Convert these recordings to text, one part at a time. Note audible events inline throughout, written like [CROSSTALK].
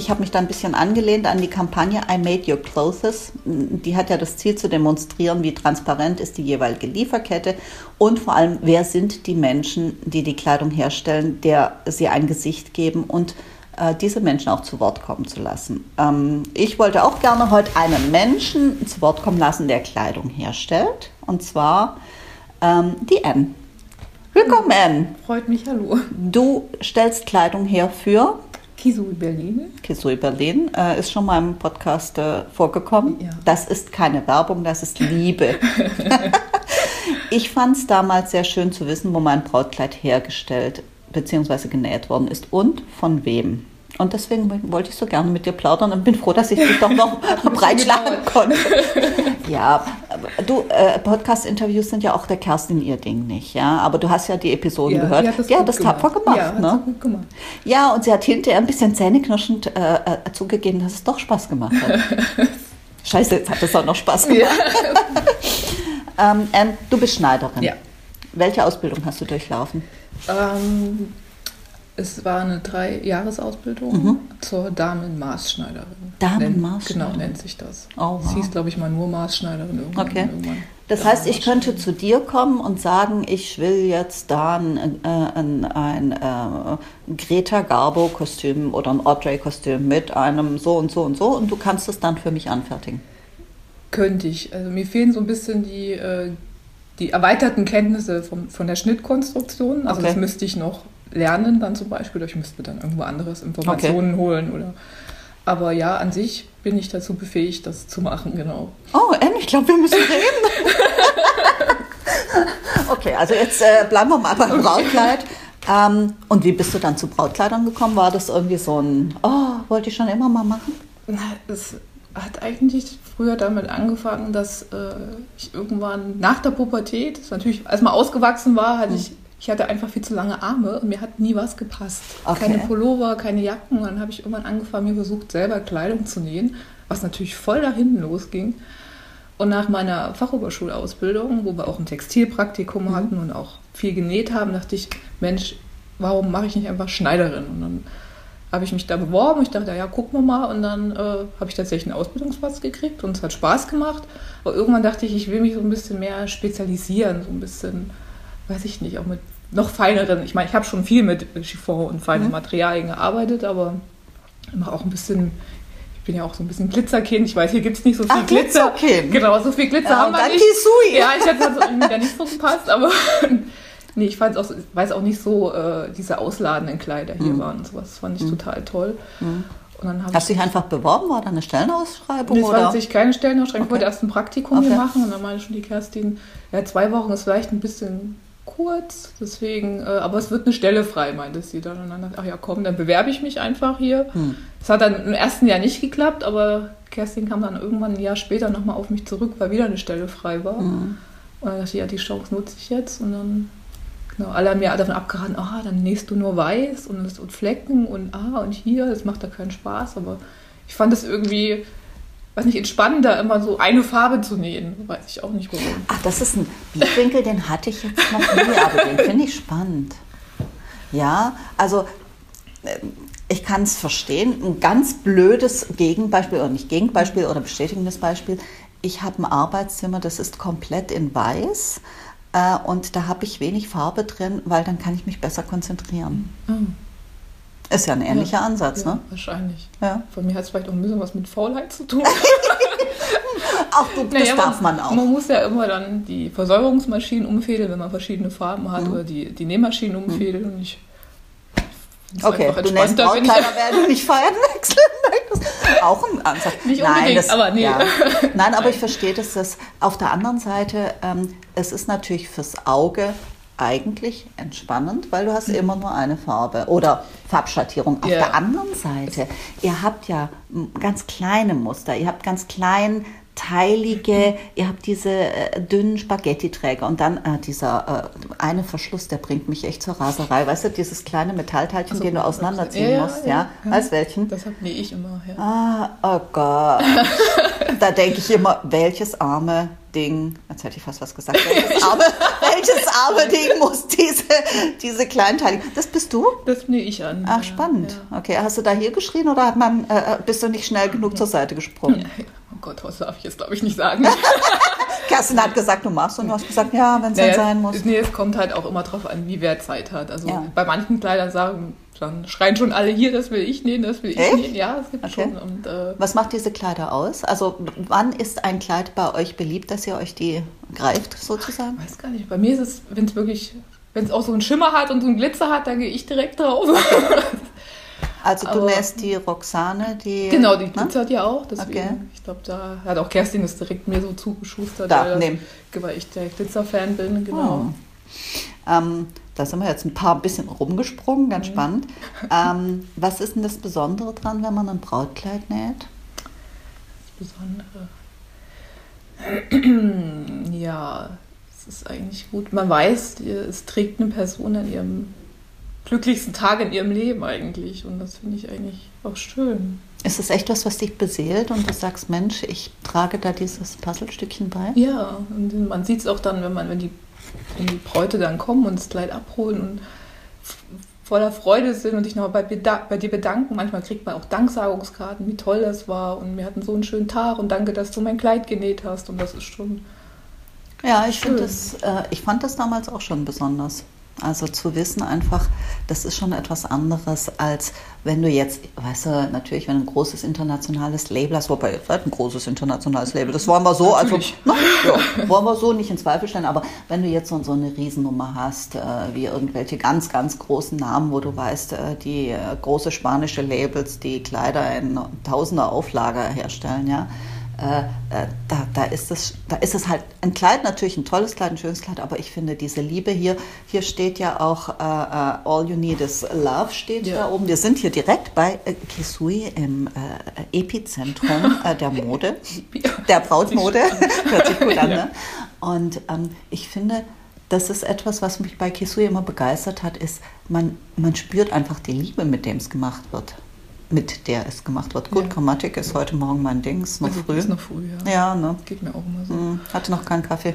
Ich habe mich da ein bisschen angelehnt an die Kampagne I Made Your Clothes. Die hat ja das Ziel zu demonstrieren, wie transparent ist die jeweilige Lieferkette und vor allem, wer sind die Menschen, die die Kleidung herstellen, der sie ein Gesicht geben und äh, diese Menschen auch zu Wort kommen zu lassen. Ähm, ich wollte auch gerne heute einen Menschen zu Wort kommen lassen, der Kleidung herstellt. Und zwar ähm, die Anne. Willkommen, Anne. Freut mich, hallo. Du stellst Kleidung her für Kisui Berlin. Kisui Berlin äh, ist schon mal im Podcast äh, vorgekommen. Ja. Das ist keine Werbung, das ist Liebe. [LAUGHS] ich fand es damals sehr schön zu wissen, wo mein Brautkleid hergestellt bzw. genäht worden ist und von wem. Und deswegen wollte ich so gerne mit dir plaudern und bin froh, dass ich dich doch noch [LAUGHS] breitschlagen konnte. [LAUGHS] ja, du, äh, Podcast-Interviews sind ja auch der Kerstin ihr Ding nicht, ja. Aber du hast ja die Episoden ja, gehört. Die hat das, ja, das tapfer gemacht. Ja, ne? gut gemacht. ja, und sie hat hinterher ein bisschen zähneknirschend äh, äh, zugegeben, dass es doch Spaß gemacht hat. [LAUGHS] Scheiße, jetzt hat es auch noch Spaß gemacht. Ja. ähm, du bist Schneiderin. Ja. Welche Ausbildung hast du durchlaufen? Ähm, es war eine Drei-Jahres-Ausbildung mhm. zur Damenmaßschneiderin. Damenmaßschneiderin? Genau, nennt sich das. Oh, wow. Es hieß, glaube ich, mal nur Maßschneiderin irgendwann. Okay. Irgendwann das heißt, ich könnte zu dir kommen und sagen, ich will jetzt da ein, äh, ein, ein äh, Greta Garbo-Kostüm oder ein Audrey-Kostüm mit einem so und so und so und du kannst es dann für mich anfertigen. Könnte ich. Also mir fehlen so ein bisschen die, äh, die erweiterten Kenntnisse vom, von der Schnittkonstruktion. Also okay. das müsste ich noch lernen dann zum Beispiel. Ich müsste dann irgendwo anderes Informationen okay. holen oder. Aber ja, an sich bin ich dazu befähigt, das zu machen, genau. Oh, Anne, ich glaube, wir müssen reden. [LAUGHS] okay, also jetzt äh, bleiben wir mal beim okay. Brautkleid. Ähm, und wie bist du dann zu Brautkleidern gekommen? War das irgendwie so ein, oh, wollte ich schon immer mal machen? Es hat eigentlich früher damit angefangen, dass äh, ich irgendwann nach der Pubertät, natürlich als man ausgewachsen war, hatte hm. ich ich hatte einfach viel zu lange Arme und mir hat nie was gepasst. Okay. Keine Pullover, keine Jacken. Und dann habe ich irgendwann angefangen, mir versucht, selber Kleidung zu nähen, was natürlich voll da hinten losging. Und nach meiner Fachoberschulausbildung, wo wir auch ein Textilpraktikum mhm. hatten und auch viel genäht haben, dachte ich, Mensch, warum mache ich nicht einfach Schneiderin? Und dann habe ich mich da beworben. Ich dachte, ja, gucken wir mal. Und dann äh, habe ich tatsächlich einen Ausbildungsplatz gekriegt und es hat Spaß gemacht. Aber irgendwann dachte ich, ich will mich so ein bisschen mehr spezialisieren, so ein bisschen weiß ich nicht, auch mit noch feineren. Ich meine, ich habe schon viel mit Chiffon und feinen mhm. Materialien gearbeitet, aber immer auch ein bisschen. Ich bin ja auch so ein bisschen Glitzerkind. Ich weiß, hier gibt es nicht so viel Ach, Glitzer. Glitzerkind. Genau, so viel Glitzer ja, haben wir nicht. Sui. Ja, ich hätte also irgendwie da nicht so gepasst, aber [LAUGHS] nee, ich fand's auch, weiß auch nicht so, äh, diese ausladenden Kleider hier mhm. waren und sowas. Das fand ich mhm. total toll. Mhm. Hast du dich einfach beworben? War da eine Stellenausschreibung? Nee, es war sich keine Stellenausschreibung. Okay. Ich wollte erst ein Praktikum okay. hier machen und dann meinte schon die Kerstin, ja, zwei Wochen ist vielleicht ein bisschen kurz, deswegen, äh, aber es wird eine Stelle frei, meinte sie dann. Und dann dachte ich, ach ja, komm, dann bewerbe ich mich einfach hier. Hm. Hm. hat dann im ersten Jahr nicht geklappt, aber Kerstin kam dann irgendwann ein Jahr später nochmal auf mich zurück, weil wieder eine Stelle frei war. Hm. Und dann dachte ich, ja, die Chance nutze ich jetzt. Und dann, genau, alle haben mir davon abgeraten, ah, dann nähst du nur weiß und, und Flecken und ah, und hier, das macht da keinen Spaß. Aber ich fand es irgendwie weiß nicht, entspannender, immer so eine Farbe zu nähen. Weiß ich auch nicht warum. Ach, das ist ein Blickwinkel, den hatte ich jetzt noch nie, aber den [LAUGHS] finde ich spannend. Ja, also äh, ich kann es verstehen. Ein ganz blödes Gegenbeispiel, oder nicht Gegenbeispiel oder bestätigendes Beispiel. Ich habe ein Arbeitszimmer, das ist komplett in weiß. Äh, und da habe ich wenig Farbe drin, weil dann kann ich mich besser konzentrieren. Mhm. Ist ja ein ähnlicher ja, Ansatz, ja, ne? Wahrscheinlich. Ja. Von mir hat es vielleicht auch ein bisschen was mit Faulheit zu tun. [LAUGHS] Ach, du, das naja, darf man, man, auch. Man muss ja immer dann die Versäuberungsmaschinen umfädeln, wenn man verschiedene Farben hat, mhm. oder die, die Nähmaschinen mhm. umfädeln. Mhm. Und ich Okay, du nennst Brautkleider werden nicht feiern [LAUGHS] wechseln. auch ein Ansatz. Nicht unbedingt, Nein, das, aber nee. Ja. [LAUGHS] Nein, aber ich verstehe das, dass auf der anderen Seite, ähm, es ist natürlich fürs Auge eigentlich entspannend, weil du hast mhm. immer nur eine Farbe oder Farbschattierung. Auf yeah. der anderen Seite, ihr habt ja ganz kleine Muster, ihr habt ganz klein teilige, ihr habt diese äh, dünnen Spaghetti-Träger und dann äh, dieser äh, eine Verschluss, der bringt mich echt zur Raserei. Weißt du, dieses kleine Metallteilchen, also, den du auseinanderziehen ja, musst, ja? ja? Als welchen? Das nähe ich immer, ja. Ah, oh Gott. [LAUGHS] da denke ich immer, welches arme Ding, jetzt hätte ich fast was gesagt, welches [LAUGHS] arme, welches arme Ding muss diese, diese Kleinteile. Das bist du? Das nehme ich an. Ach, spannend. Ja. Okay, hast du da hier geschrien oder hat man, äh, bist du nicht schnell genug zur Seite gesprungen? Oh Gott, was darf ich jetzt, glaube ich, nicht sagen. [LAUGHS] Kerstin hat gesagt, du machst und du hast gesagt, ja, wenn es naja, sein muss. Nee, es kommt halt auch immer drauf an, wie wer Zeit hat. Also ja. bei manchen Kleidern sagen, dann schreien schon alle hier, das will ich nähen, das will ich Echt? nähen. Ja, es gibt okay. schon. Und, äh, Was macht diese Kleider aus? Also wann ist ein Kleid bei euch beliebt, dass ihr euch die greift, sozusagen? Ich weiß gar nicht. Bei mir ist es, wenn es wirklich, wenn es auch so einen Schimmer hat und so einen Glitzer hat, dann gehe ich direkt drauf. [LAUGHS] Also du Aber, nähst die Roxane, die... Genau, die ne? glitzert ja auch. Deswegen, okay. Ich glaube, da hat auch Kerstin das direkt mir so zugeschustert, da, weil, weil ich der Glitzer-Fan bin. Genau. Oh. Ähm, da sind wir jetzt ein paar bisschen rumgesprungen, ganz mhm. spannend. Ähm, was ist denn das Besondere dran, wenn man ein Brautkleid näht? Das Besondere. [CLEARS THROAT] ja, es ist eigentlich gut. Man weiß, es trägt eine Person an ihrem glücklichsten Tag in ihrem Leben eigentlich. Und das finde ich eigentlich auch schön. Ist das echt was, was dich beseelt und du sagst, Mensch, ich trage da dieses Puzzlestückchen bei? Ja, und man sieht es auch dann, wenn man, wenn die wenn die Bräute dann kommen und das Kleid abholen und voller Freude sind und sich nochmal bei, bei, dir bedanken. Manchmal kriegt man auch Danksagungskarten, wie toll das war und wir hatten so einen schönen Tag und danke, dass du mein Kleid genäht hast und das ist schon. Ja, ich, das, äh, ich fand das damals auch schon besonders. Also zu wissen einfach, das ist schon etwas anderes, als wenn du jetzt, weißt du, natürlich, wenn ein großes internationales Label hast, wobei halt ein großes internationales Label, das wollen wir so, also na, ja, wollen wir so nicht in Zweifel stellen, aber wenn du jetzt so, so eine Riesennummer hast, äh, wie irgendwelche ganz, ganz großen Namen, wo du weißt, äh, die äh, große spanische Labels, die Kleider in tausender Auflage herstellen, ja, äh, äh, da, da, ist es, da ist es halt ein Kleid, natürlich ein tolles Kleid, ein schönes Kleid, aber ich finde diese Liebe hier, hier steht ja auch äh, äh All You Need is Love steht ja. da oben. Wir sind hier direkt bei äh, Kisui im äh, Epizentrum der Mode, [LAUGHS] der Brautmode, hört sich gut an, ne? Und ähm, ich finde, das ist etwas, was mich bei Kisui immer begeistert hat, ist, man, man spürt einfach die Liebe, mit dem es gemacht wird mit der es gemacht wird. Gut, ja. Grammatik ist heute Morgen mein Ding, ist noch also, früh. Ist noch früh, ja. Ja, ne? Geht mir auch immer so. Hm, hatte noch keinen Kaffee.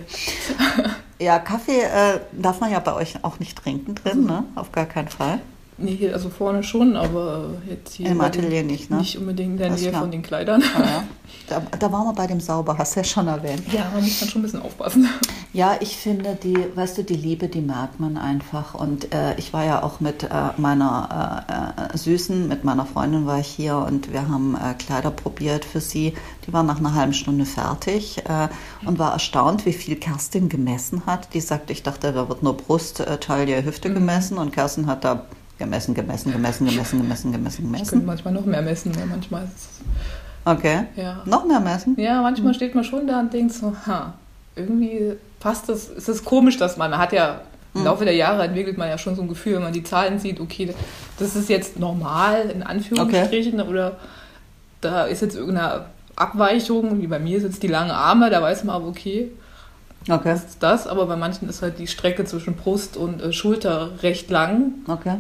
[LAUGHS] ja, Kaffee äh, darf man ja bei euch auch nicht trinken drin, also, ne? Auf gar keinen Fall. Nee, hier, also vorne schon, aber jetzt hier. Im Atelier den, nicht, ne? Nicht unbedingt in der Nähe von den Kleidern. Ah, ja. [LAUGHS] da, da waren wir bei dem Sauber, hast du ja schon erwähnt. Ja, man muss dann schon ein bisschen aufpassen. Ja, ich finde, die, weißt du, die Liebe, die merkt man einfach. Und äh, ich war ja auch mit äh, meiner äh, äh Süßen, mit meiner Freundin war ich hier und wir haben äh, Kleider probiert für sie. Die waren nach einer halben Stunde fertig äh, und war erstaunt, wie viel Kerstin gemessen hat. Die sagte, ich dachte, da wird nur Brust, Taille, Hüfte mhm. gemessen und Kerstin hat da Gemessen, gemessen, gemessen, gemessen, gemessen, gemessen, gemessen. Ich könnte manchmal noch mehr messen, ja, manchmal ist es. Okay. Ja. Noch mehr messen? Ja, manchmal steht man schon da und denkt so, ha, irgendwie passt das, es ist komisch, dass man, man hat ja im hm. Laufe der Jahre entwickelt man ja schon so ein Gefühl, wenn man die Zahlen sieht, okay, das ist jetzt normal, in Anführungsstrichen, okay. oder da ist jetzt irgendeine Abweichung, wie bei mir sind es die langen Arme, da weiß man aber, okay, okay. das ist das, aber bei manchen ist halt die Strecke zwischen Brust und äh, Schulter recht lang. Okay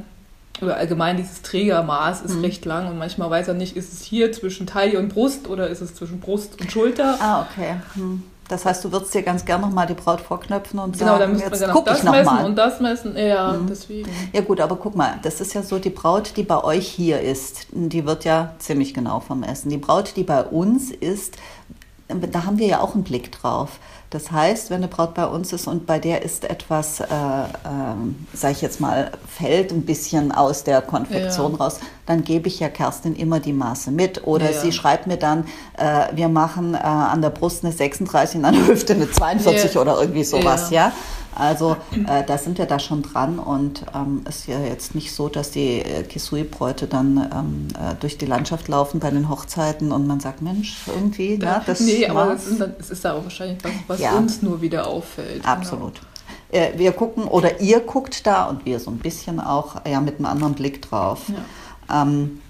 oder allgemein dieses Trägermaß ist mhm. recht lang und manchmal weiß er nicht, ist es hier zwischen Taille und Brust oder ist es zwischen Brust und Schulter. Ah, okay. Hm. Das heißt, du würdest dir ganz gerne nochmal die Braut vorknöpfen und genau, sagen, jetzt dann guck das ich noch messen mal. und das messen. Ja, mhm. deswegen. Ja gut, aber guck mal, das ist ja so, die Braut, die bei euch hier ist, die wird ja ziemlich genau vermessen. Die Braut, die bei uns ist, da haben wir ja auch einen Blick drauf. Das heißt, wenn eine Braut bei uns ist und bei der ist etwas, äh, äh, sage ich jetzt mal, fällt ein bisschen aus der Konfektion ja. raus, dann gebe ich ja Kerstin immer die Maße mit. Oder ja. sie schreibt mir dann, äh, wir machen äh, an der Brust eine 36 und an der Hüfte eine 42 ja. oder irgendwie sowas, ja. Also äh, da sind wir da schon dran und ähm, es ist ja jetzt nicht so, dass die äh, Kisui-Bräute dann ähm, äh, durch die Landschaft laufen bei den Hochzeiten und man sagt, Mensch, irgendwie, ja, das [LAUGHS] Nee, aber es ist, es ist da auch wahrscheinlich was, was ja. uns nur wieder auffällt. Genau. Absolut. Genau. wir gucken oder ihr guckt da und wir so ein bisschen auch ja mit einem anderen Blick drauf. Ja. Ähm,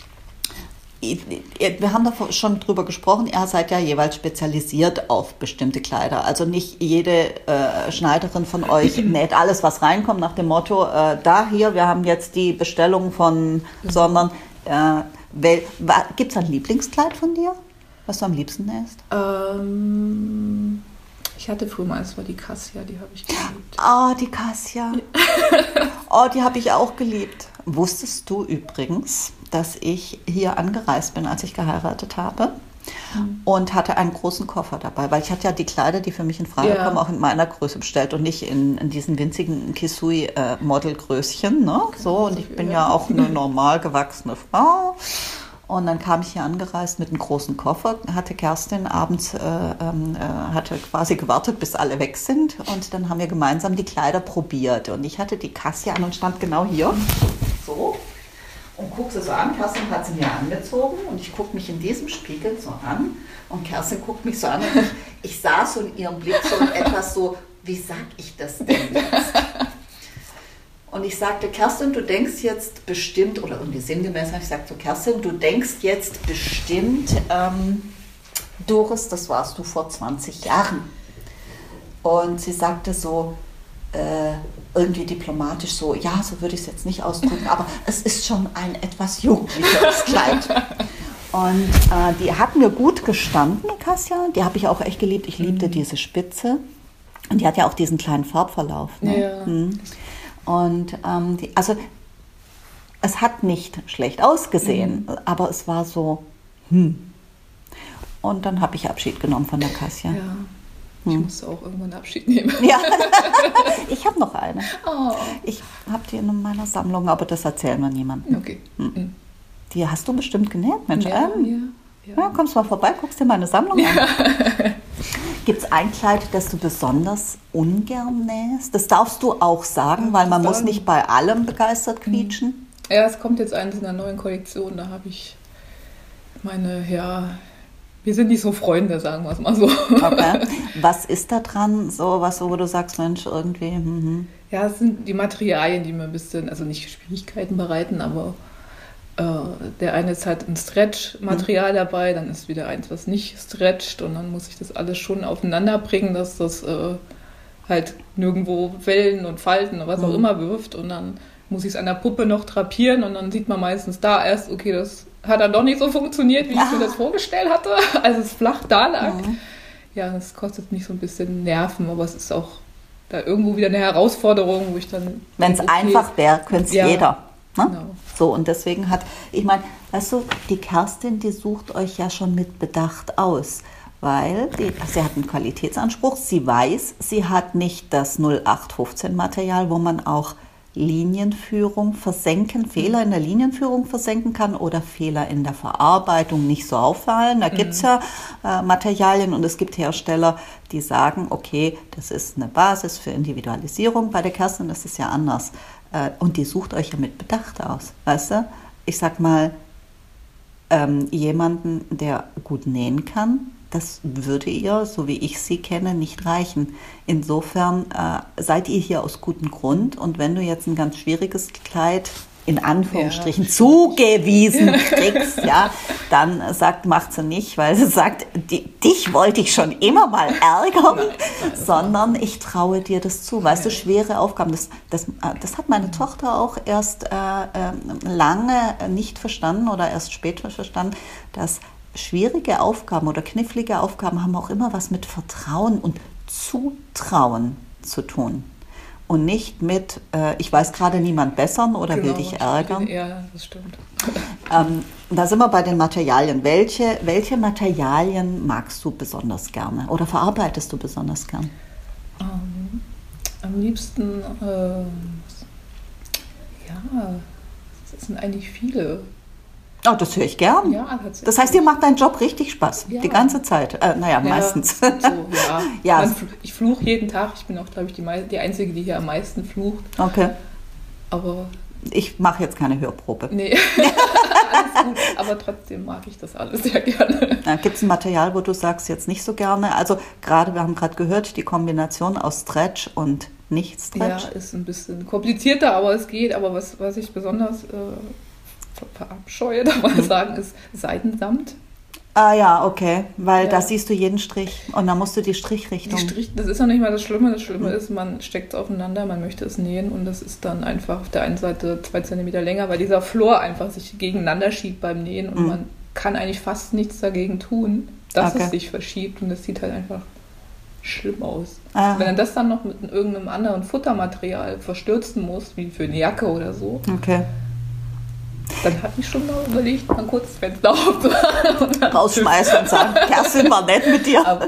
wir haben da schon drüber gesprochen, ihr seid ja jeweils spezialisiert auf bestimmte Kleider. Also nicht jede äh, Schneiderin von euch [CLEARS THROAT] näht alles, was reinkommt, nach dem Motto, äh, da hier, wir haben jetzt die Bestellung von, sondern äh, gibt es ein Lieblingskleid von dir, was du am liebsten nähst? Ähm, ich hatte früher mal, es war die Cassia, die habe ich geliebt. Oh, die Cassia. [LAUGHS] oh, die habe ich auch geliebt. Wusstest du übrigens, dass ich hier angereist bin, als ich geheiratet habe? Mhm. Und hatte einen großen Koffer dabei, weil ich hatte ja die Kleider, die für mich in Frage ja. kommen, auch in meiner Größe bestellt und nicht in, in diesen winzigen Kisui-Modelgrößchen. Äh, ne? So, und ich bin ja auch eine [LAUGHS] normal gewachsene Frau. Und dann kam ich hier angereist mit einem großen Koffer, hatte Kerstin abends, äh, ähm, äh, hatte quasi gewartet, bis alle weg sind. Und dann haben wir gemeinsam die Kleider probiert. Und ich hatte die Kassia an und stand genau hier. So. Gucke sie so an. Kerstin hat sie mir angezogen. Und ich gucke mich in diesem Spiegel so an. Und Kerstin guckt mich so an. Und ich, ich sah so in ihrem Blick so [LAUGHS] etwas so, wie sag ich das denn jetzt? Und ich sagte, Kerstin, du denkst jetzt bestimmt, oder irgendwie sinngemäß habe ich gesagt, so Kerstin, du denkst jetzt bestimmt, ähm, Doris, das warst du vor 20 Jahren. Und sie sagte so, äh, irgendwie diplomatisch so, ja, so würde ich es jetzt nicht ausdrücken, aber es ist schon ein etwas jugendlicheres Kleid. Und äh, die hat mir gut gestanden, Kassia. Die habe ich auch echt geliebt. Ich liebte mhm. diese Spitze. Und die hat ja auch diesen kleinen Farbverlauf. Ne? Ja. Mhm. Und ähm, die, also es hat nicht schlecht ausgesehen, mhm. aber es war so, hm. Und dann habe ich Abschied genommen von der Kassia. Ja. Ich hm. musste auch irgendwann Abschied nehmen. [LAUGHS] Ja, [LAUGHS] ich habe noch eine. Oh. Ich habe die in meiner Sammlung, aber das erzählen wir niemandem. Okay. Hm. hm. Die hast du bestimmt genäht, Mensch. Ja, ähm. ja, ja. ja, kommst mal vorbei, guckst dir meine Sammlung an. [LAUGHS] Gibt es ein Kleid, das du besonders ungern nähst? Das darfst du auch sagen, weil man muss nicht bei allem begeistert mhm. quietschen. Ja, es kommt jetzt eines in der neuen Kollektion. Da habe ich meine, ja, wir sind nicht so Freunde, sagen wir es mal so. Okay. [LAUGHS] Was ist da dran, so was, wo du sagst, Mensch, irgendwie? Mhm. Ja, es sind die Materialien, die mir ein bisschen, also nicht Schwierigkeiten bereiten, aber äh, der eine ist halt ein Stretch-Material mhm. dabei, dann ist wieder eins, was nicht stretcht und dann muss ich das alles schon aufeinander bringen, dass das äh, halt nirgendwo Wellen und Falten oder was mhm. auch immer wirft und dann muss ich es an der Puppe noch drapieren und dann sieht man meistens da erst, okay, das hat dann doch nicht so funktioniert, wie ich mir das vorgestellt hatte, [LAUGHS] als es flach da lag. Mhm. Ja, das kostet mich so ein bisschen Nerven, aber es ist auch da irgendwo wieder eine Herausforderung, wo ich dann. Wenn es okay, einfach wäre, könnte es ja, jeder. Ne? Genau. So, und deswegen hat, ich meine, weißt du, die Kerstin, die sucht euch ja schon mit Bedacht aus, weil die, sie hat einen Qualitätsanspruch, sie weiß, sie hat nicht das 0815 Material, wo man auch Linienführung versenken, Fehler in der Linienführung versenken kann oder Fehler in der Verarbeitung nicht so auffallen. Da gibt es mhm. ja äh, Materialien und es gibt Hersteller, die sagen, okay, das ist eine Basis für Individualisierung. Bei der Kerstin ist es ja anders. Äh, und die sucht euch ja mit Bedacht aus. Weißt du? Ich sag mal, ähm, jemanden, der gut nähen kann, das würde ihr, so wie ich sie kenne, nicht reichen. Insofern äh, seid ihr hier aus gutem Grund. Und wenn du jetzt ein ganz schwieriges Kleid in Anführungsstrichen ja. zugewiesen [LAUGHS] kriegst, ja, dann sagt, macht sie nicht, weil sie sagt, die, dich wollte ich schon immer mal ärgern, nein, nein, sondern ich traue dir das zu. Weißt du, schwere Aufgaben, das, das, das hat meine Tochter auch erst äh, ähm, lange nicht verstanden oder erst später verstanden, dass schwierige Aufgaben oder knifflige Aufgaben haben auch immer was mit Vertrauen und Zutrauen zu tun und nicht mit, äh, ich weiß gerade niemand bessern oder genau, will dich ärgern. Ja, das stimmt. [LAUGHS] Ähm, da sind wir bei den Materialien. Welche, welche Materialien magst du besonders gerne oder verarbeitest du besonders gern? Ähm, am liebsten, äh, ja, es sind eigentlich viele. Oh, das höre ich gern. Ja. Das heißt, dir macht dein Job richtig Spaß, ja. die ganze Zeit. Äh, naja, ja, meistens. So, ja. [LAUGHS] ja. Man, ich fluche jeden Tag. Ich bin auch, glaube ich, die, die Einzige, die hier am meisten flucht. Okay. Aber ich mache jetzt keine Hörprobe. Nee, [LAUGHS] alles gut, aber trotzdem mag ich das alles sehr gerne. Gibt es ein Material, wo du sagst, jetzt nicht so gerne? Also gerade, wir haben gerade gehört, die Kombination aus Stretch und nicht Stretch. Ja, ist ein bisschen komplizierter, aber es geht. Aber was, was ich besonders äh, verabscheue, [LAUGHS] da mal sagen, ist Seidensamt. Ah ja, okay, weil ja. da siehst du jeden Strich und dann musst du die Strichrichtung. Die Strich, das ist noch nicht mal das Schlimme. Das Schlimme mhm. ist, man steckt es aufeinander, man möchte es nähen und das ist dann einfach auf der einen Seite zwei Zentimeter länger, weil dieser Flor einfach sich gegeneinander schiebt beim Nähen und mhm. man kann eigentlich fast nichts dagegen tun, dass okay. es sich verschiebt und das sieht halt einfach schlimm aus. Ah. Wenn er das dann noch mit irgendeinem anderen Futtermaterial verstürzen muss, wie für eine Jacke oder so, okay. Dann habe ich schon mal überlegt, mal kurz das Fenster aufzumachen. Rausschmeißen und sagen, Kerstin war nett mit dir. Aber,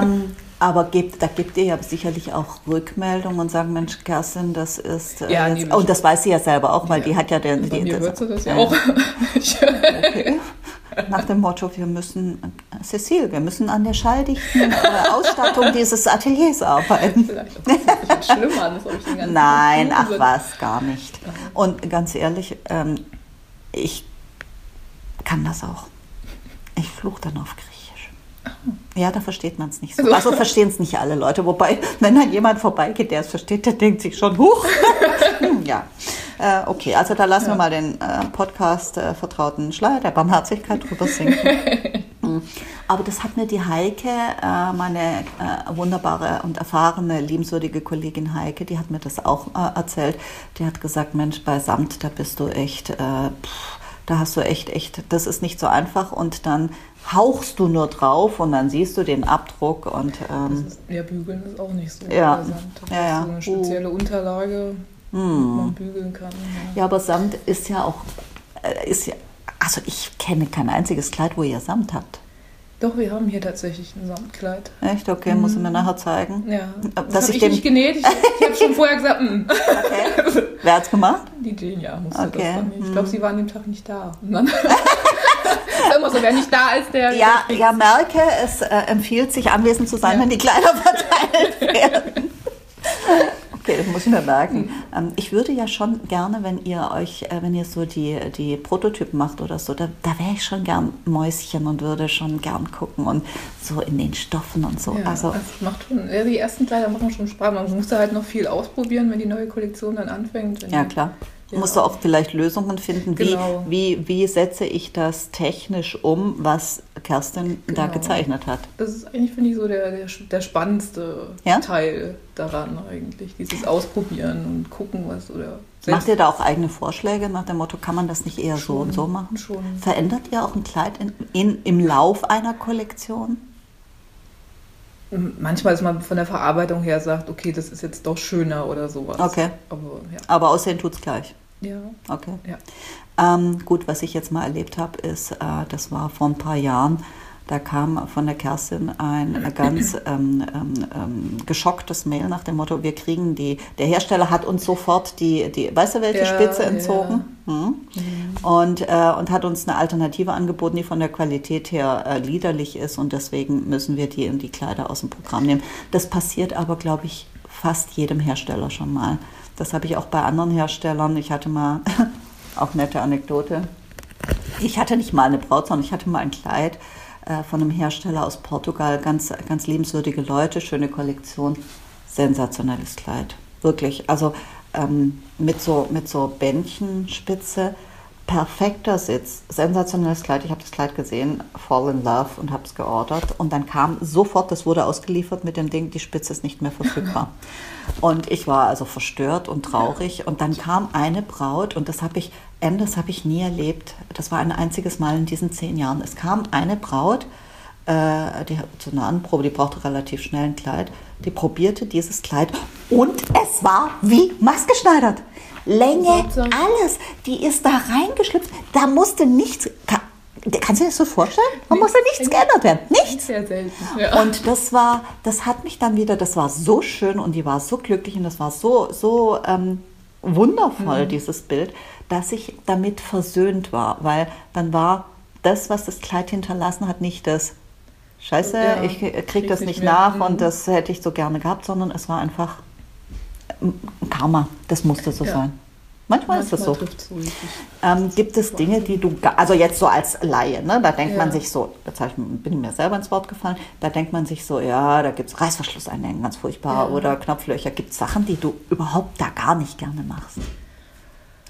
ähm, aber gibt, da gibt ihr ja sicherlich auch Rückmeldungen und sagen, Mensch, Kerstin, das ist. Äh, ja, jetzt, und das weiß sie ja selber auch, weil ja. die hat ja den. Die, mir das, das ja auch. okay [LAUGHS] nach dem Motto, wir müssen, Cecile, wir müssen an der schalldichten Ausstattung dieses Ateliers arbeiten. Vielleicht auch schlimmer, das ich den ganzen Nein, ach was, gar nicht. Und ganz ehrlich, ähm, ich kann das auch. Ich fluche dann auf Griechisch. Ja, da versteht man es nicht so. Also, also verstehen es nicht alle Leute. Wobei, wenn dann jemand vorbeigeht, der es versteht, der denkt sich schon, huch. [LAUGHS] Hm, ja. Äh, okay, also da lassen ja. wir mal den äh, Podcast äh, Vertrauten Schleier der Barmherzigkeit drüber sinken. [LAUGHS] Mhm. Aber das hat mir die Heike, äh, meine äh, wunderbare und erfahrene, liebenswürdige Kollegin Heike, die hat mir das auch äh, erzählt. Die hat gesagt, Mensch, bei Samt, da bist du echt, pff, da hast du echt, echt, das ist nicht so einfach und dann hauchst du nur drauf und dann siehst du den Abdruck und ähm, ist, ja bügeln ist auch nicht so ja, ja, ja. so eine spezielle uh. Unterlage hm. man bügeln kann. Ja. ja, aber Samt ist ja auch, äh, ist ja, also ich kenne kein einziges Kleid, wo ihr Samt habt. Doch, wir haben hier tatsächlich ein Samtkleid. Echt? Okay, mhm. muss ich mir nachher zeigen. Ja. Das Dass ich, ich nicht genäht. Ich, ich habe schon vorher gesagt, mm. okay. [LAUGHS] Wer hat's gemacht? Die Genia musste okay. das dann Ich glaube, mhm. sie war an dem Tag nicht da. Und dann [LAUGHS] immer so, wer nicht da ist, der. Ja, ja merke, es äh, empfiehlt sich, anwesend zu sein, ja. wenn die Kleider verteilt werden. [LAUGHS] Okay, das muss ich mir merken. Mhm. ich würde ja schon gerne, wenn ihr euch, äh, wenn ihr so die, die Prototypen macht oder so, da, da wäre ich schon gern Mäuschen und würde schon gern gucken und so in den Stoffen und so. Ja, also, das macht schon, ja, die ersten Kleider machen schon Spaß. Man muss da halt noch viel ausprobieren, wenn die neue Kollektion dann anfängt. Ja, klar. Ja. Musst du auch vielleicht Lösungen finden, wie, genau. wie, wie setze ich das technisch um, was Kerstin genau. da gezeichnet hat. Das ist eigentlich, finde ich, so der, der, der spannendste ja? Teil daran eigentlich, dieses Ausprobieren und gucken, was oder Macht ihr da auch eigene Vorschläge nach dem Motto, kann man das nicht eher schon, so und so machen? Schon. Verändert ihr auch ein Kleid in, in, im Lauf einer Kollektion? Manchmal ist man von der Verarbeitung her sagt, okay, das ist jetzt doch schöner oder sowas. Okay. Aber, ja. Aber aussehen tut es gleich. Ja. Okay. Ja. Ähm, gut, was ich jetzt mal erlebt habe, ist, äh, das war vor ein paar Jahren, da kam von der Kerstin ein [CLEARS THROAT] ganz ähm, ähm, ähm, geschocktes Mail nach dem Motto, wir kriegen die, der Hersteller hat uns sofort die, die weißt du welche ja, Spitze entzogen? Ja. Hm? Mhm. Und, äh, und hat uns eine Alternative angeboten, die von der Qualität her äh, liederlich ist und deswegen müssen wir die in die Kleider aus dem Programm nehmen. Das passiert aber, glaube ich, fast jedem Hersteller schon mal. Das habe ich auch bei anderen Herstellern. Ich hatte mal, [LAUGHS] auch nette Anekdote, ich hatte nicht mal eine Braut, sondern ich hatte mal ein Kleid, äh, von einem Hersteller aus Portugal. Ganz, ganz liebenswürdige Leute, schöne Kollektion, sensationelles Kleid. Wirklich. Also ähm, mit, so, mit so Bändchenspitze, perfekter Sitz, sensationelles Kleid. Ich habe das Kleid gesehen, Fall in Love und habe es geordert. Und dann kam sofort, das wurde ausgeliefert mit dem Ding, die Spitze ist nicht mehr verfügbar. Und ich war also verstört und traurig. Und dann kam eine Braut, und das habe ich, das habe ich nie erlebt. Das war ein einziges Mal in diesen zehn Jahren. Es kam eine Braut, äh, die zu einer Anprobe, die brauchte relativ schnell ein Kleid. Die probierte dieses Kleid und es war wie maßgeschneidert. Länge, alles. Die ist da reingeschlüpft. Da musste nichts. Kannst du dir das so vorstellen? Man musste nichts geändert werden. Nichts. Sehr selten. Ja. Und das war, das hat mich dann wieder, das war so schön und die war so glücklich und das war so, so ähm, wundervoll, mhm. dieses Bild, dass ich damit versöhnt war, weil dann war das, was das Kleid hinterlassen hat, nicht das Scheiße, ja, ich krieg das nicht, nicht nach mhm. und das hätte ich so gerne gehabt, sondern es war einfach Karma. Das musste so ja. sein. Manchmal, Manchmal ist das so. ähm, gibt es Dinge, die du, also jetzt so als Laie, ne, da denkt ja. man sich so, jetzt ich, bin ich mir selber ins Wort gefallen, da denkt man sich so, ja, da gibt es Reißverschlusseinhängen, ganz furchtbar, ja. oder Knopflöcher. Gibt es Sachen, die du überhaupt da gar nicht gerne machst?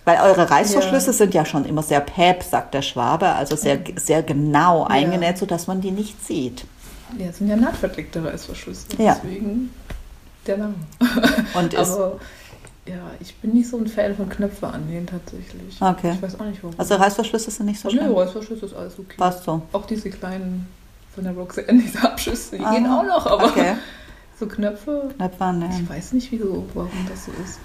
Weil eure Reißverschlüsse ja. sind ja schon immer sehr päp, sagt der Schwabe, also sehr, sehr genau eingenäht, sodass man die nicht sieht. Ja, es sind ja nahtverdeckte Reißverschlüsse. Ja. Deswegen der Name. Und [LAUGHS] ist, Aber ja, ich bin nicht so ein Fan von Knöpfe annähen tatsächlich. Okay. Ich weiß auch nicht warum. Also Reißverschlüsse sind nicht so schlimm? Nee, Reißverschlüsse ist alles okay. Passt so. Auch diese kleinen von der Roxanne, [LAUGHS] diese Abschüsse, die Aha. gehen auch noch, aber okay. [LAUGHS] so Knöpfe. Knöpfe annähen. Ich weiß nicht, wieso, warum das so ist.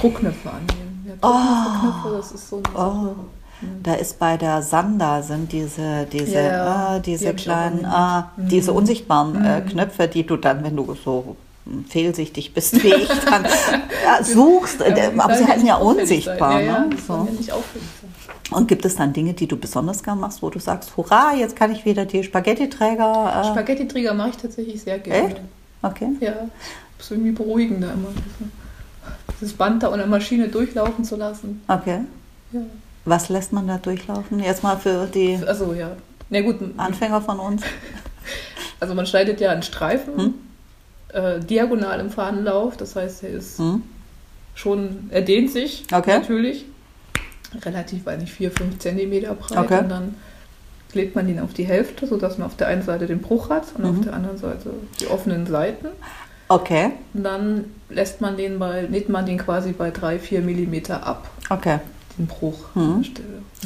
Druckknöpfe annähen. Ja, Druckknöpfe, oh. das ist so eine oh. Sache. Da ist bei der Sanda sind diese, diese, ja, äh, diese die kleinen, äh, diese mhm. unsichtbaren äh, mhm. Knöpfe, die du dann, wenn du so fehlsichtig bist wie ich, dann [LAUGHS] suchst. Ja, aber sie heißen ja unsichtbar. Ja, ne? so. Und gibt es dann Dinge, die du besonders gern machst, wo du sagst, hurra, jetzt kann ich wieder die Spaghetti-Träger... Äh Spaghetti-Träger mache ich tatsächlich sehr gerne. Echt? Okay. Ja, das ist irgendwie beruhigender immer. Dieses Band da unter der Maschine durchlaufen zu lassen. Okay. Ja. Was lässt man da durchlaufen? Jetzt mal für die also, ja. Na gut. Anfänger von uns. [LAUGHS] Also man schneidet ja einen Streifen hm? Äh, diagonal im Fahnenlauf, das heißt, er ist hm? schon, er dehnt sich okay. natürlich. Relativ, weiß nicht, 4, 5 Zentimeter breit okay. und dann legt man ihn auf die Hälfte, sodass man auf der einen Seite den Bruch hat und mhm. auf der anderen Seite die offenen Seiten. Okay. Und dann lässt man den bei, näht man den quasi bei 3, 4 Millimeter ab. Okay den Bruch mhm.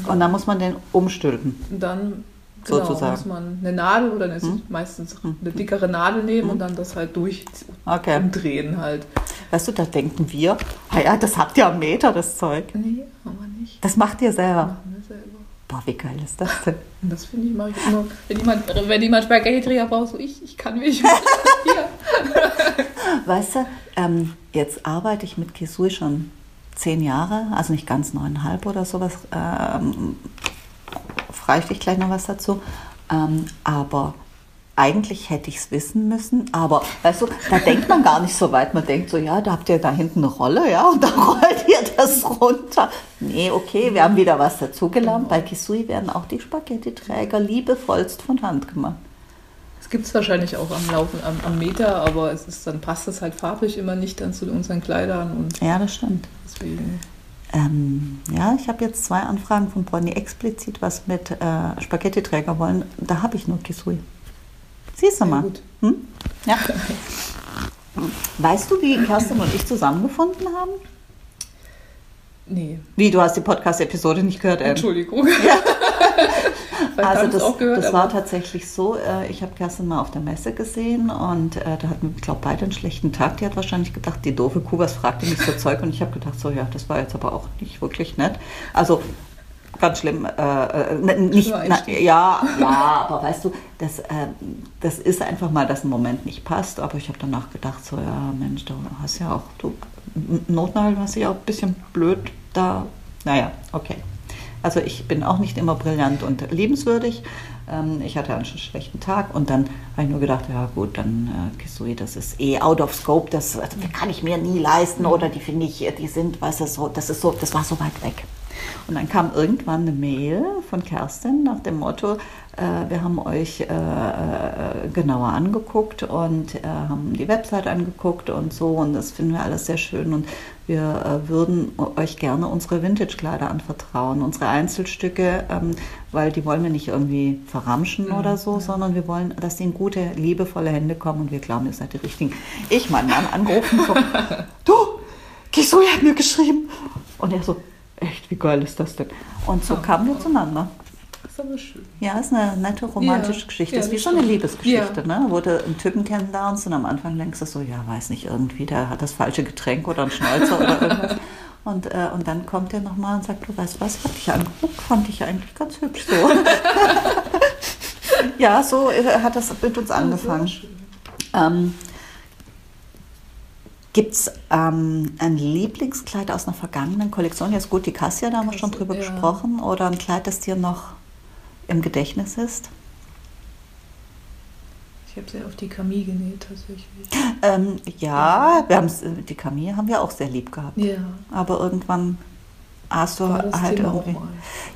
Und dann muss man den umstülpen. Und dann genau, sozusagen. muss man eine Nadel oder eine, mhm. meistens hm. eine dickere Nadel nehmen mhm. und dann das halt durch okay. umdrehen halt. Weißt du, da denken wir, ah ja, das habt ihr am Meter, das Zeug. Nee, haben wir nicht. Das macht ihr selber. Machen wir selber. Boah, wie geil ist das denn? [LAUGHS] Das finde ich, mache ich immer. Wenn jemand, wenn jemand Spaghetti-Träger braucht, so ich, ich kann mich. [LAUGHS] weißt du, ähm, jetzt arbeite ich mit Kisui schon zehn Jahre, also nicht ganz neuneinhalb oder sowas, ähm, frage ich gleich noch was dazu. Ähm, aber eigentlich hätte ich es wissen müssen, aber weißt du, da denkt man gar nicht so weit. Man denkt so, ja, da habt ihr da hinten eine Rolle, ja, und da [LAUGHS] rollt ihr das runter. Nee, okay, wir haben wieder was dazugelernt. Bei Kisui werden auch die Spaghetti-Träger liebevollst von Hand gemacht. Es gibt es wahrscheinlich auch am Laufen, am, am, Meter, aber es ist, dann passt es halt farblich immer nicht dann zu unseren Kleidern. Und ja, das stimmt. Deswegen. Ähm, ja, ich habe jetzt zwei Anfragen von Bonnie explizit was mit äh, Spaghetti-Träger wollen. Da habe ich nur Kisui. Siehst du mal. Gut. Hm? Ja. Weißt du, wie Kerstin und ich zusammengefunden haben? Nee. Wie, du hast die Podcast-Episode nicht gehört? Ähm? Entschuldigung. Ja. [LAUGHS] [LAUGHS] also das, gehört, das war tatsächlich so, äh, ich habe Kerstin mal auf der Messe gesehen und äh, da hatten wir, glaube beide einen schlechten Tag. Die hat wahrscheinlich gedacht, die doofe Kuh, was fragte mich so [LAUGHS] Zeug? Und ich habe gedacht, so ja, das war jetzt aber auch nicht wirklich nett. Also ganz schlimm. Äh, äh nicht, na, ja, [LAUGHS] ja, aber weißt du, das, äh, das ist einfach mal, dass ein Moment nicht passt. Aber ich habe danach gedacht, so ja, Mensch, du hast ja auch, du Notnagel hast ja auch ein bisschen blöd da. Naja, okay. Also ich bin auch nicht immer brillant und liebenswürdig. Ähm, ich hatte einen schlechten Tag und dann habe ich nur gedacht, ja gut, dann äh, Kisui, das ist eh out of scope, das, das kann ich mir nie leisten oder die finde ich, die sind, weißt du, so, das ist so, das war so weit weg. Und dann kam irgendwann eine Mail von Kerstin nach dem Motto, äh, wir haben euch äh, äh, genauer angeguckt und äh, haben die Website angeguckt und so und das finden wir alles sehr schön und wir äh, würden euch gerne unsere Vintage-Kleider anvertrauen, unsere Einzelstücke, ähm, weil die wollen wir nicht irgendwie verramschen ja, oder so, sondern wir wollen, dass die in gute, liebevolle Hände kommen und wir glauben, ihr seid die Richtigen. Ich, mein Mann, angerufen, so, [LAUGHS] du, Kisui hat mir geschrieben. Und er so, echt, wie geil ist das denn? Und so kamen wir zueinander. Ist aber schön. Ja, ist eine nette romantische ja, Geschichte. Ja, ist wie so eine Liebesgeschichte, ja. ne? wo du einen Typen kennenlernst und am Anfang denkst du so, ja, weiß nicht, irgendwie, der hat das falsche Getränk oder einen Schnäuzer oder [LAUGHS] irgendwas. Und, äh, und dann kommt er nochmal und sagt, du weißt was, hab dich angeguckt, fand ich eigentlich ganz hübsch so. [LAUGHS] ja, so äh, hat das mit uns angefangen. Ähm, Gibt es ähm, ein Lieblingskleid aus einer vergangenen Kollektion? Jetzt gut, die Cassia, da haben wir schon drüber ja. gesprochen. Oder ein Kleid, das dir noch im Gedächtnis ist? Ich habe sehr auf die Camille genäht tatsächlich. Ähm, ja, wir die Camille haben wir auch sehr lieb gehabt. Ja. Aber irgendwann hast du halt irgendwie.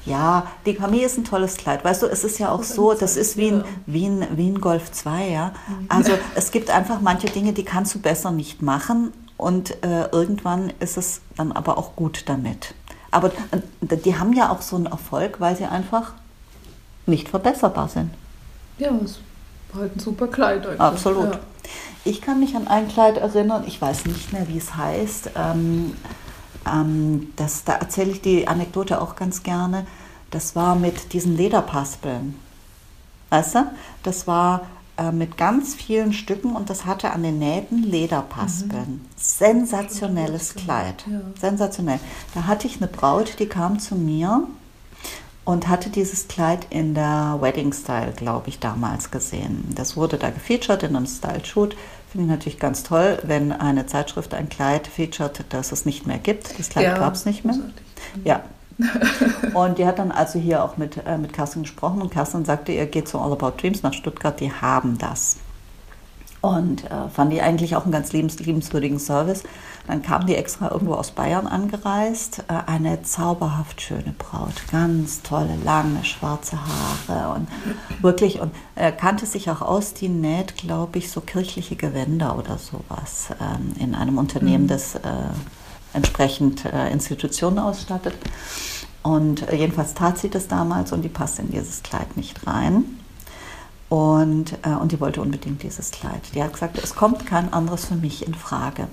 Ja, die Camille ist ein tolles Kleid. Weißt du, es ist ja auch das so, das ist wie ein, wie, ein, wie ein Golf 2, ja. Mhm. Also es gibt einfach manche Dinge, die kannst du besser nicht machen und äh, irgendwann ist es dann aber auch gut damit. Aber die haben ja auch so einen Erfolg, weil sie einfach nicht verbesserbar sind. Ja, es war halt ein super Kleid. Eigentlich. Absolut. Ja. Ich kann mich an ein Kleid erinnern, ich weiß nicht mehr, wie es heißt. Ähm, ähm, das, da erzähle ich die Anekdote auch ganz gerne. Das war mit diesen Lederpaspeln. Weißt du? Das war äh, mit ganz vielen Stücken und das hatte an den Nähten Lederpaspeln. Mhm. Sensationelles Kleid. Ja. Sensationell. Da hatte ich eine Braut, die kam zu mir und hatte dieses Kleid in der Wedding Style, glaube ich, damals gesehen. Das wurde da gefeatured in einem Style Shoot. Finde ich natürlich ganz toll, wenn eine Zeitschrift ein Kleid featured, das es nicht mehr gibt. Das Kleid ja, gab es nicht mehr. Ja. [LAUGHS] und die hat dann also hier auch mit, äh, mit Kerstin gesprochen und Kerstin sagte, ihr geht zu All About Dreams nach Stuttgart, die haben das. Und äh, fand die eigentlich auch einen ganz liebens, liebenswürdigen Service. Dann kam die extra irgendwo aus Bayern angereist. Äh, eine zauberhaft schöne Braut. Ganz tolle, lange, schwarze Haare. Und wirklich, und äh, kannte sich auch aus, die näht, glaube ich, so kirchliche Gewänder oder sowas ähm, in einem Unternehmen, mhm. das äh, entsprechend äh, Institutionen ausstattet. Und jedenfalls tat sie das damals und die passte in dieses Kleid nicht rein. Und, äh, und die wollte unbedingt dieses Kleid. Die hat gesagt, es kommt kein anderes für mich in Frage.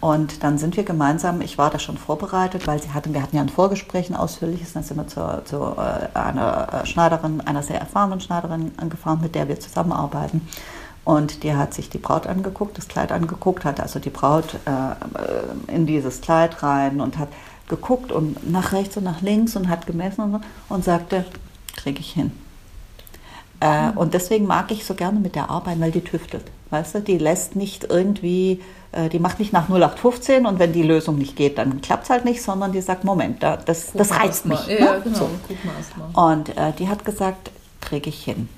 Und dann sind wir gemeinsam, ich war da schon vorbereitet, weil sie hatten, wir hatten ja ein Vorgespräch, ein ausführliches, dann sind wir zu, zu äh, einer Schneiderin, einer sehr erfahrenen Schneiderin angefahren, mit der wir zusammenarbeiten. Und die hat sich die Braut angeguckt, das Kleid angeguckt, hat also die Braut äh, in dieses Kleid rein und hat geguckt und nach rechts und nach links und hat gemessen und, und sagte, kriege ich hin. Äh, und deswegen mag ich so gerne mit der arbeiten, weil die tüftelt. Weißt du, die lässt nicht irgendwie, äh, die macht nicht nach 0815 und wenn die Lösung nicht geht, dann klappt es halt nicht, sondern die sagt, Moment, da, das, das reizt mich. Ja, ne? genau, so. Und äh, die hat gesagt, kriege ich hin.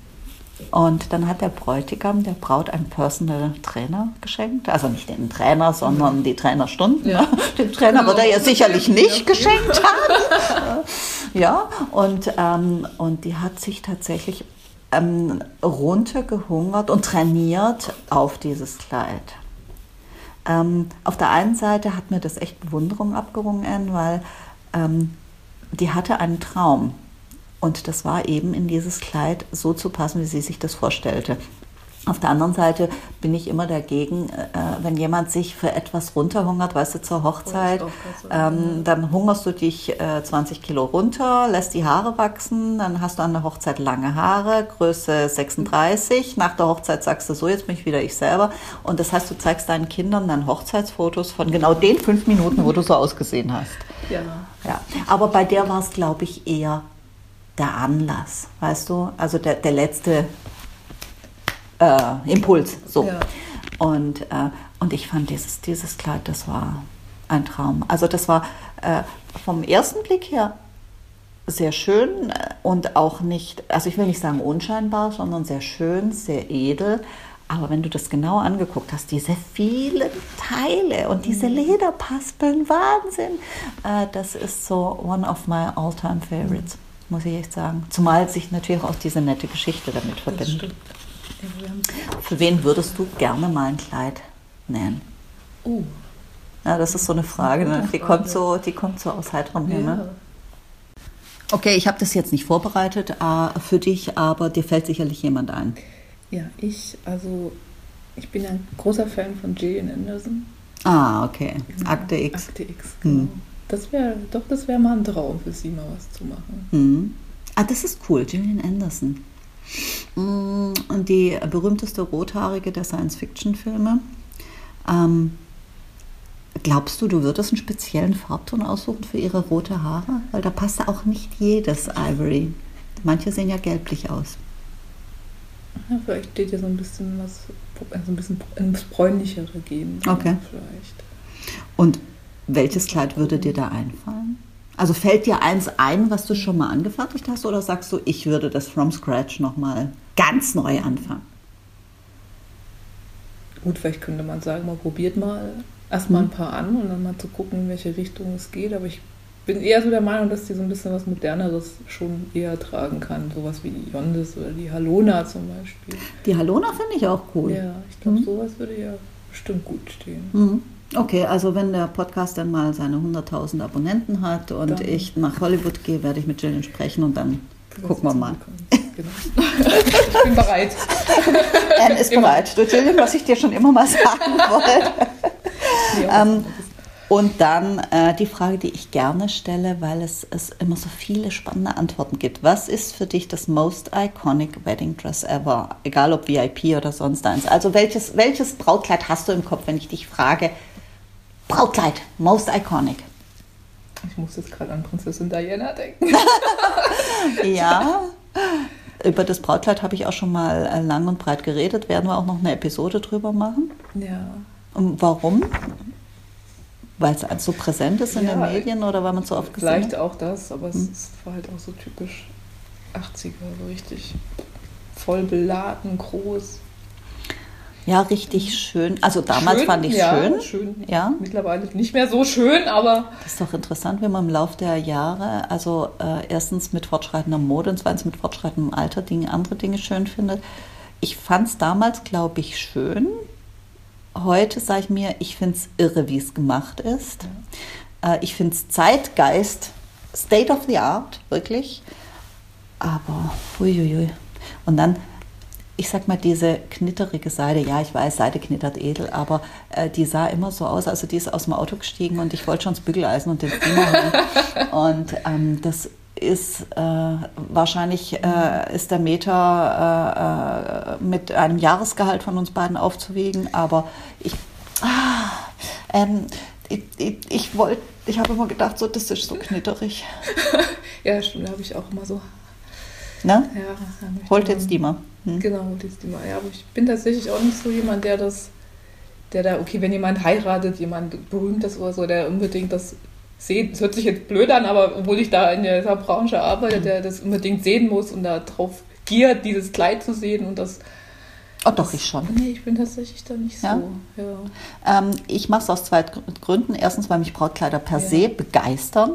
Und dann hat der Bräutigam der Braut einen Personal Trainer geschenkt. Also nicht den Trainer, sondern die Trainerstunden. Ja. [LAUGHS] Den Trainer wird er ja sicherlich nicht geschenkt haben. [LAUGHS] ja, und, ähm, und die hat sich tatsächlich ähm, runtergehungert und trainiert auf dieses Kleid. Ähm, auf der einen Seite hat mir das echt Bewunderung abgerungen, weil ähm, die hatte einen Traum. Und das war eben in dieses Kleid so zu passen, wie sie sich das vorstellte. Auf der anderen Seite bin ich immer dagegen, äh, wenn jemand sich für etwas runterhungert, weißt du, zur Hochzeit, ähm, dann hungerst du dich äh, 20 Kilo runter, lässt die Haare wachsen, dann hast du an der Hochzeit lange Haare, Größe 36. Nach der Hochzeit sagst du so, jetzt bin ich wieder ich selber. Und das heißt, du zeigst deinen Kindern dann Hochzeitsfotos von genau den fünf Minuten, wo du so ausgesehen hast. Ja. ja. Aber bei der war es, glaube ich, eher der Anlass, weißt du? Also der, der letzte äh, Impuls. So. Ja. Und, äh, und ich fand dieses, dieses Kleid, das war ein Traum. Also das war äh, vom ersten Blick her sehr schön äh, und auch nicht, also ich will nicht sagen unscheinbar, sondern sehr schön, sehr edel. Aber wenn du das genau angeguckt hast, diese vielen Teile und diese mhm. Lederpaspeln, Wahnsinn, äh, das ist so one of my all-time favorites, muss ich echt sagen. Zumal sich natürlich auch diese nette Geschichte damit verbindet. Für wen würdest du gerne mal ein Kleid nähen? Oh. Ja, das ist so eine Frage, ne? die, kommt so, die kommt so aus heiterem ja. Himmel. Okay, ich habe das jetzt nicht vorbereitet äh, für dich, aber dir fällt sicherlich jemand ein. Ja, ich, also ich bin ein großer Fan von Gillian Anderson. Ah, okay. Genau. Akte X. Akte X, genau. Hm. Das wäre, doch, das wäre mal ein Traum für sie, mal was zu machen. Hm. Ah, das ist cool, Gillian Anderson. Mm, und die berühmteste Rothaarige der Science-Fiction-Filme. Ähm, glaubst du, du würdest einen speziellen Farbton aussuchen für ihre rote Haare? Weil da passt auch nicht jedes Ivory. Manche sehen ja gelblich aus. Ja, vielleicht steht ja so ein bisschen was, also ein bisschen ins bräunlichere gehen. Okay. Vielleicht. Und welches Kleid würde dir da einfallen? Also fällt dir eins ein, was du schon mal angefertigt hast, oder sagst du, ich würde das from scratch nochmal ganz neu anfangen? Gut, vielleicht könnte man sagen, man probiert mal erstmal ein mhm. paar an und dann mal zu gucken, in welche Richtung es geht. Aber ich bin eher so der Meinung, dass die so ein bisschen was Moderneres schon eher tragen kann. Sowas wie die Yondes oder die Halona zum Beispiel. Die Halona finde ich auch cool. Ja, ich glaube, mhm. sowas würde ja bestimmt gut stehen. Mhm. Okay, also wenn der Podcast dann mal seine 100.000 Abonnenten hat und dann ich nach Hollywood gehe, werde ich mit Jillian sprechen und dann gucken wir mal. Genau. [LAUGHS] ich bin bereit. Anne ist immer. bereit. Du Jillian, was ich dir schon immer mal sagen [LAUGHS] wollte. Ja, ähm, und dann äh, die Frage, die ich gerne stelle, weil es, es immer so viele spannende Antworten gibt. Was ist für dich das most iconic wedding dress ever? Egal ob VIP oder sonst eins. Also welches, welches Brautkleid hast du im Kopf, wenn ich dich frage? Brautkleid, most iconic. Ich muss jetzt gerade an Prinzessin Diana denken. [LAUGHS] [LAUGHS] ja. Über das Brautkleid habe ich auch schon mal äh, lang und breit geredet. Werden wir auch noch eine Episode drüber machen? Ja. Und warum? Weil es so präsent ist in ja, den Medien oder weil man so oft gesehen hat? Vielleicht auch das, aber hm. es war halt auch so typisch 80er, so richtig voll beladen, groß. Ja, richtig schön. Also damals schön, fand ich es ja, schön. schön. Ja. Mittlerweile nicht mehr so schön, aber. Das ist doch interessant, wenn man im Laufe der Jahre, also äh, erstens mit fortschreitender Mode und zweitens mit fortschreitendem Alter Dinge, andere Dinge schön findet. Ich fand es damals, glaube ich, schön. Heute sage ich mir, ich finde es irre, wie es gemacht ist. Ja. Äh, ich finde es Zeitgeist, State of the Art, wirklich. Aber, uiuiui. Und dann ich sag mal, diese knitterige Seide, ja, ich weiß, Seide knittert edel, aber äh, die sah immer so aus, also die ist aus dem Auto gestiegen und ich wollte schon das Bügeleisen und den Steamer holen. [LAUGHS] Und ähm, das ist äh, wahrscheinlich äh, ist der Meter äh, äh, mit einem Jahresgehalt von uns beiden aufzuwiegen, aber ich, ah, ähm, ich, ich, ich wollte, ich habe immer gedacht, so das ist so knitterig. [LAUGHS] ja, stimmt, habe ich auch immer so. Ne? Ja, Holt jetzt die mal. Hm. Genau, die mal. Ja, aber ich bin tatsächlich auch nicht so jemand, der das, der da, okay, wenn jemand heiratet, jemand berühmtes oder so, der unbedingt das sehen, das hört sich jetzt blöd an, aber obwohl ich da in dieser Branche arbeite, hm. der das unbedingt sehen muss und da drauf giert, dieses Kleid zu sehen und das. Oh, doch, ich schon. Nee, ich bin tatsächlich da nicht ja? so. Ja. Ähm, ich mache es aus zwei Gründen. Erstens, weil mich Brautkleider per ja. se begeistern.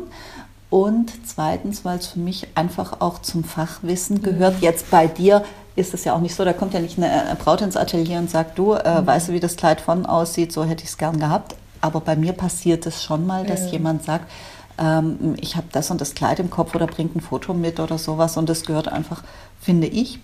Und zweitens, weil es für mich einfach auch zum Fachwissen gehört. Jetzt bei dir ist es ja auch nicht so, da kommt ja nicht eine Braut ins Atelier und sagt, du, äh, mhm. weißt du, wie das Kleid von aussieht, so hätte ich es gern gehabt. Aber bei mir passiert es schon mal, dass ja. jemand sagt, ähm, ich habe das und das Kleid im Kopf oder bringt ein Foto mit oder sowas. Und das gehört einfach, finde ich,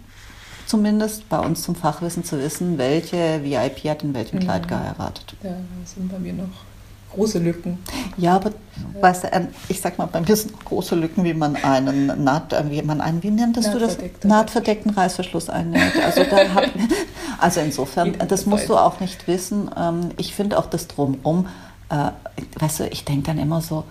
zumindest bei uns zum Fachwissen zu wissen, welche VIP hat in welchem Kleid geheiratet. Ja, das sind bei mir noch große Lücken. Ja, aber weißt du, ähm, ich sag mal, bei mir sind große Lücken, wie man einen Naht, äh, wie man einen, wie nenntest du das? Nahtverdeckten Reißverschluss einnäht. Also, da hab, [LAUGHS] also insofern, das musst du auch nicht wissen. Ähm, ich finde auch das drumherum, äh, weißt du, ich denke dann immer so,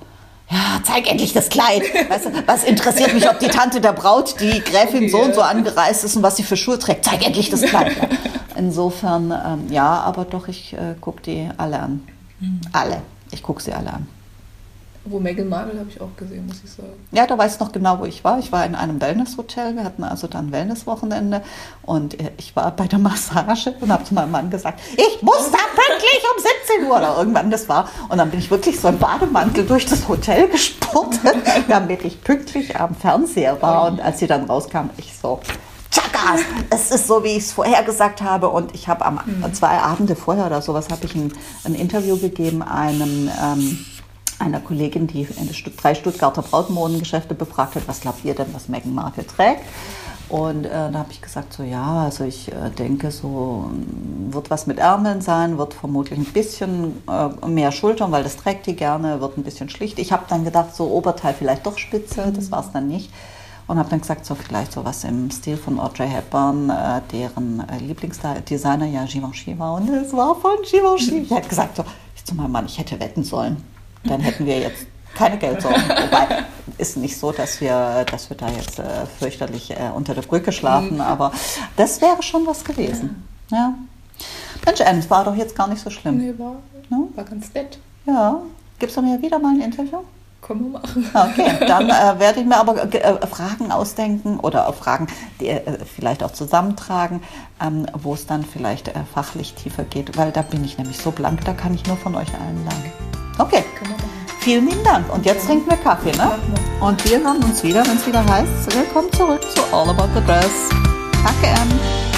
ja, zeig endlich das Kleid. Weißt du, was interessiert mich, ob die Tante der Braut, die Gräfin so und so angereist ist und was sie für Schuhe trägt. Zeig endlich das Kleid. [LAUGHS] Insofern, ähm, ja, aber doch, ich äh, gucke die alle an. Mhm. Alle. Ich gucke sie alle an. Wo Meghan Markle habe ich auch gesehen, muss ich sagen. Ja, da weiß ich noch genau, wo ich war. Ich war in einem Wellnesshotel. Wir hatten also dann Wellnesswochenende. Und äh, ich war bei der Massage und habe zu meinem Mann gesagt, ich muss da pünktlich um 17 Uhr oder irgendwann das war. Und dann bin ich wirklich so im Bademantel durch das Hotel gespurtet, [LAUGHS] damit ich pünktlich am Fernseher war. Und als sie dann rauskam, ich so, Chakas, es ist so, wie ich es vorher gesagt habe. Und ich habe am mhm. zwei Abende vorher oder sowas habe ich ein, ein, Interview gegeben einem ähm, einer Kollegin, die drei Stuttgarter Brautmodengeschäfte befragt hat, was glaubt ihr denn, was Meghan Markle trägt? Und äh, da habe ich gesagt, so ja, also ich äh, denke, so mm, wird was mit Ärmeln sein, wird vermutlich ein bisschen äh, mehr Schultern, weil das trägt die gerne, wird ein bisschen schlicht. Ich habe dann gedacht, so Oberteil vielleicht doch spitze, das war es dann nicht und habe dann gesagt, so vielleicht so was im Stil von Audrey Hepburn, äh, deren äh, Lieblingsdesigner ja Givenchy war und es war von Givenchy. Ich hätte gesagt, so, ich zu meinem Mann, ich hätte wetten sollen, dann hätten wir jetzt keine Geldsorgen. [LAUGHS] Wobei, ist nicht so, dass wir, dass wir da jetzt äh, fürchterlich äh, unter der Brücke schlafen, mhm. aber das wäre schon was gewesen. Ja. ja. Mensch, Anne, es war doch jetzt gar nicht so schlimm. Nee, war, ja? war ganz nett. Ja. Gibt es doch mir wieder mal ein Interview? Können wir machen. Okay, dann äh, werde ich mir aber äh, Fragen ausdenken oder Fragen, die äh, vielleicht auch zusammentragen, ähm, wo es dann vielleicht äh, fachlich tiefer geht, weil da bin ich nämlich so blank, da kann ich nur von euch allen lernen. Okay, vielen lieben Dank. Und jetzt trinken wir Kaffee, ne? Und wir hören uns wieder, wenn es wieder heißt, willkommen zurück zu All About the Dress. Danke, Anne.